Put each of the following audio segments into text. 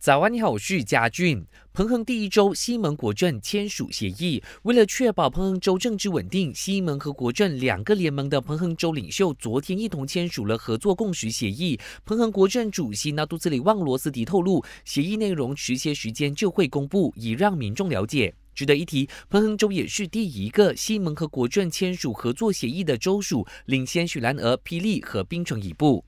早安，你好，我是嘉俊。彭亨第一周，西蒙国政签署协议。为了确保彭亨州政治稳定，西蒙和国政两个联盟的彭亨州领袖昨天一同签署了合作共识协议。彭亨国政主席纳杜兹里旺罗斯迪透露，协议内容迟些时间就会公布，以让民众了解。值得一提，彭亨州也是第一个西蒙和国政签署合作协议的州属，领先许兰俄、霹雳和槟城一步。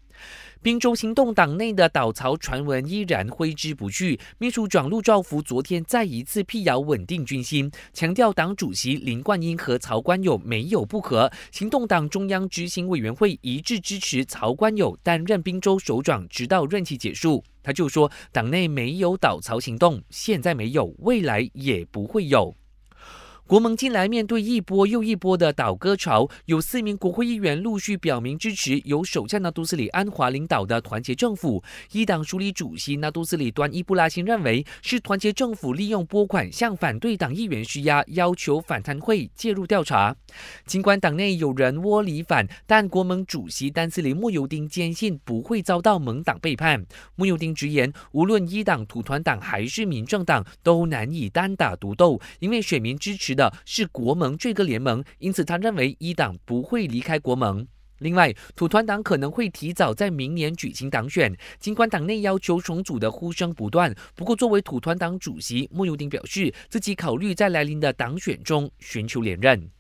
滨州行动党内的倒槽传闻依然挥之不去。秘书长陆兆福昨天再一次辟谣稳定军心，强调党主席林冠英和曹官友没有不和。行动党中央执行委员会一致支持曹官友担任滨州首长，直到任期结束。他就说，党内没有倒槽行动，现在没有，未来也不会有。国盟近来面对一波又一波的倒戈潮，有四名国会议员陆续表明支持由首相纳杜斯里安华领导的团结政府。一党署理主席纳杜斯里端伊布拉辛认为，是团结政府利用拨款向反对党议员施压，要求反贪会介入调查。尽管党内有人窝里反，但国盟主席丹斯里莫尤丁坚信不会遭到盟党背叛。莫尤丁直言，无论一党土团党还是民政党，都难以单打独斗，因为选民支持。的是国盟这个联盟，因此他认为一党不会离开国盟。另外，土团党可能会提早在明年举行党选，尽管党内要求重组的呼声不断。不过，作为土团党主席，莫尤丁表示自己考虑在来临的党选中寻求连任。